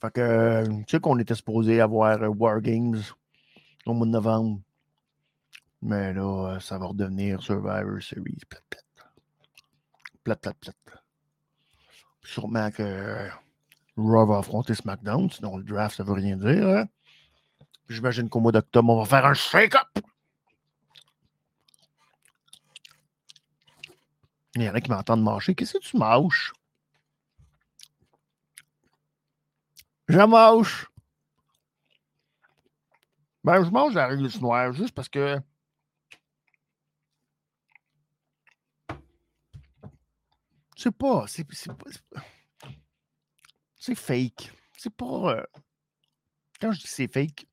Fait que, euh, tu sais qu'on était supposé avoir Wargames au mois de novembre. Mais là, euh, ça va redevenir Survivor Series. Plate, plate. Plate, plate, plate. Sûrement que Raw va affronter SmackDown, sinon le draft, ça veut rien dire. hein. J'imagine qu'au mois d'octobre, on va faire un shake-up. Il y en a qui m'entendent marcher. Qu'est-ce que tu mâches? Je mâche. Ben, je mange la réglisse noire juste parce que. C'est pas. C'est c'est fake. C'est pas. euh, Quand je dis c'est fake,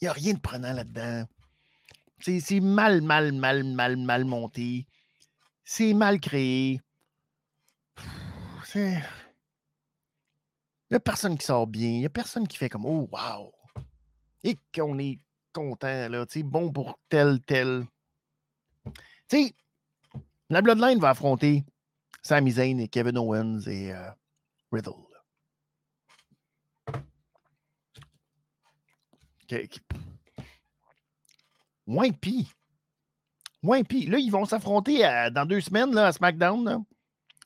il n'y a rien de prenant là-dedans. C'est mal, mal, mal, mal, mal monté. C'est mal créé. C'est. Il n'y a personne qui sort bien. Il n'y a personne qui fait comme Oh, wow! Et qu'on est content, là. Tu sais, bon pour tel, tel. Tu sais, la Bloodline va affronter Sami Zayn et Kevin Owens et euh, Riddle. Moins pis. Moins. Là, ils vont s'affronter à- dans deux semaines là, à SmackDown.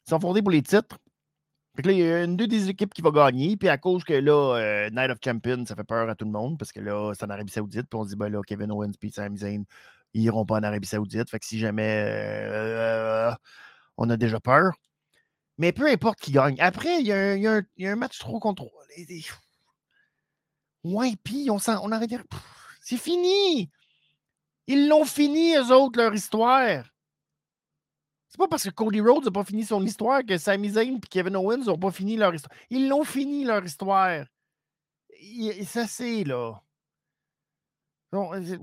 Ils sont affrontés pour les titres. Fait que là, il y a une deux des équipes qui va gagner. Puis à cause que là, euh, Night of Champions, ça fait peur à tout le monde parce que là, c'est en Arabie Saoudite. Puis on se dit, ben là, Kevin Owens et Sami Zayn, ils iront pas en Arabie Saoudite. Fait que si jamais euh, on a déjà peur. Mais peu importe qui gagne. Après, il y, a un- match 3 contre 3. Ouais, puis on, on Pff, c'est fini. Ils l'ont fini, eux autres, leur histoire. C'est pas parce que Cody Rhodes n'a pas fini son histoire que Sami Zayn et Kevin Owens n'ont pas fini leur histoire. Ils l'ont fini, leur histoire. Il- Ça, c'est là. Euh.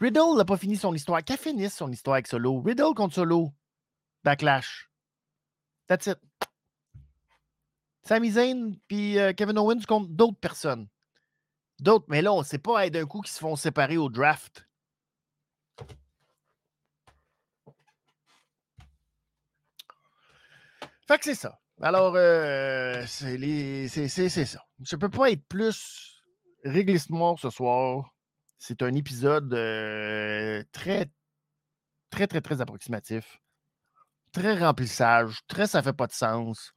Riddle n'a pas fini son histoire. Qu'elle finisse son histoire avec Solo. Riddle contre Solo. Backlash. That's it. Sami Zayn puis euh, Kevin Owens contre d'autres personnes. D'autres, mais là, on ne sait pas hey, d'un coup qui se font séparer au draft. Fait que c'est ça. Alors, euh, c'est ça. Je peux pas être plus réglisse noire ce soir. C'est un épisode très, très, très, très approximatif. Très remplissage. Très ça fait pas de sens.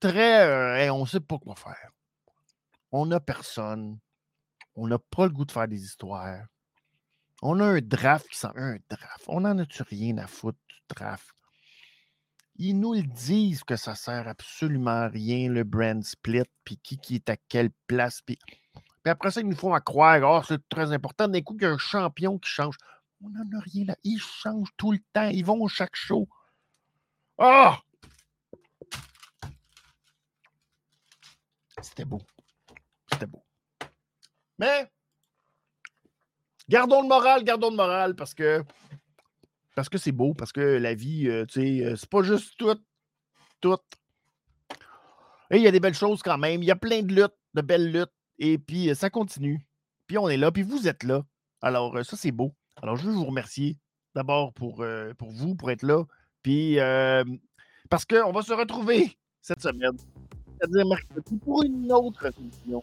Très euh, hey, on sait pas quoi faire. On n'a personne. On n'a pas le goût de faire des histoires. On a un draft qui sent un draft. On n'en a-tu rien à foutre du draft? Ils nous le disent que ça sert absolument à rien, le brand split, puis qui, qui est à quelle place. Puis, puis après ça, ils nous font à croire, oh, c'est très important. D'un coup, il y a un champion qui change. On n'en a rien là. Ils changent tout le temps. Ils vont chaque show. Ah! C'était beau. C'était beau. Mais gardons le moral, gardons le moral parce que parce que c'est beau, parce que la vie, euh, tu sais, euh, c'est pas juste tout, tout. Et il y a des belles choses quand même. Il y a plein de luttes, de belles luttes. Et puis, ça continue. Puis on est là, puis vous êtes là. Alors, ça, c'est beau. Alors, je veux vous remercier d'abord pour, pour vous, pour être là. Puis, parce qu'on va se retrouver <laughs> cette semaine, c'est-à-dire mercredi, pour une autre émission,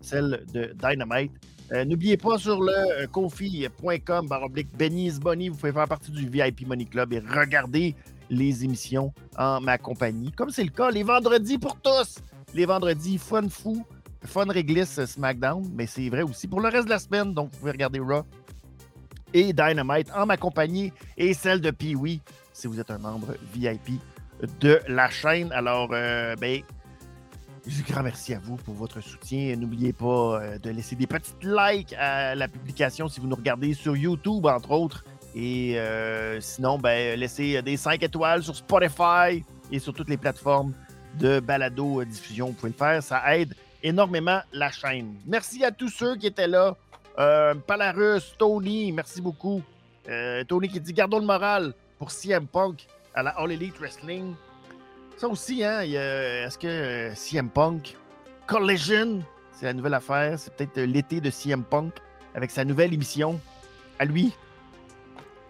celle de Dynamite. N'oubliez pas sur le kofi.com baroblique Benny Bonnie, vous pouvez faire partie du VIP Money Club et regarder les émissions en ma compagnie, comme c'est le cas les vendredis pour tous. Les vendredis, fun fou, fun réglisse SmackDown, mais c'est vrai aussi pour le reste de la semaine, donc vous pouvez regarder Raw et Dynamite en ma compagnie et celle de Pee-Wee si vous êtes un membre VIP de la chaîne. Alors, euh, ben, un grand merci à vous pour votre soutien. N'oubliez pas euh, de laisser des petits likes à la publication si vous nous regardez sur YouTube, entre autres. Et euh, sinon, ben, laissez des 5 étoiles sur Spotify et sur toutes les plateformes de balado-diffusion. Vous pouvez le faire. Ça aide énormément la chaîne. Merci à tous ceux qui étaient là. Euh, Palarus, Tony, merci beaucoup. Tony qui dit gardons le moral pour CM Punk à la All Elite Wrestling. Ça aussi, hein, est-ce que euh, CM Punk? Collision, c'est la nouvelle affaire, c'est peut-être euh, l'été de CM Punk avec sa nouvelle émission à lui.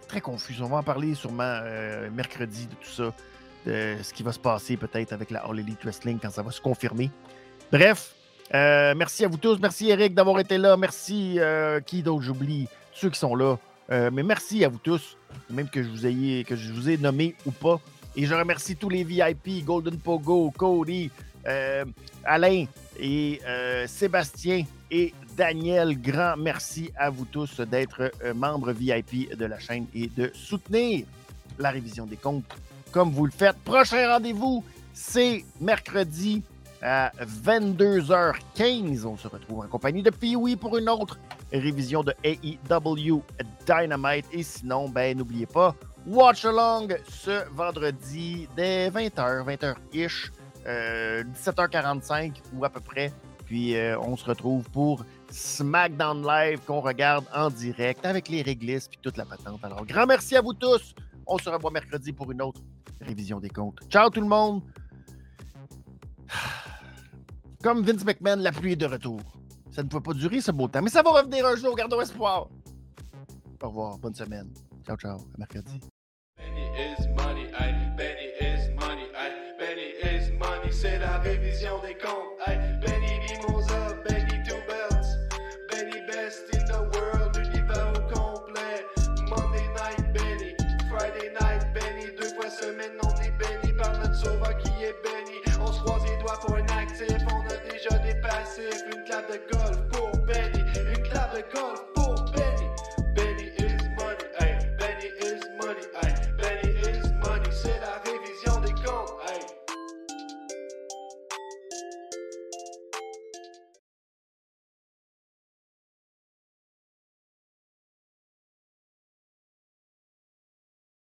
Très confus. On va en parler sûrement euh, mercredi de tout ça, de ce qui va se passer peut-être avec la All Elite Wrestling quand ça va se confirmer. Bref, merci à vous tous. Merci Eric d'avoir été là. Merci qui d'autre? J'oublie, ceux qui sont là. mais merci à vous tous, même que je vous ayez, que je vous ai nommé ou pas. Et je remercie tous les VIP, Golden Pogo, Cody, euh, Alain et euh, Sébastien et Daniel. Grand merci à vous tous d'être euh, membres VIP de la chaîne et de soutenir la révision des comptes comme vous le faites. Prochain rendez-vous, c'est mercredi à 22h15. On se retrouve en compagnie de Pee-Wee pour une autre révision de AEW Dynamite. Et sinon, ben n'oubliez pas, Watch Along ce vendredi dès 20h, 20h-ish, 17h45 ou à peu près. Puis euh, on se retrouve pour SmackDown Live qu'on regarde en direct avec les réglisses puis toute la patente. Alors, grand merci à vous tous. On se revoit mercredi pour une autre révision des comptes. Ciao tout le monde. <sighs> Comme Vince McMahon, la pluie est de retour. Ça ne peut pas durer ce beau temps, mais ça va revenir un jour. Gardons espoir. Au revoir. Bonne semaine. Ciao, ciao. À mercredi. c'est.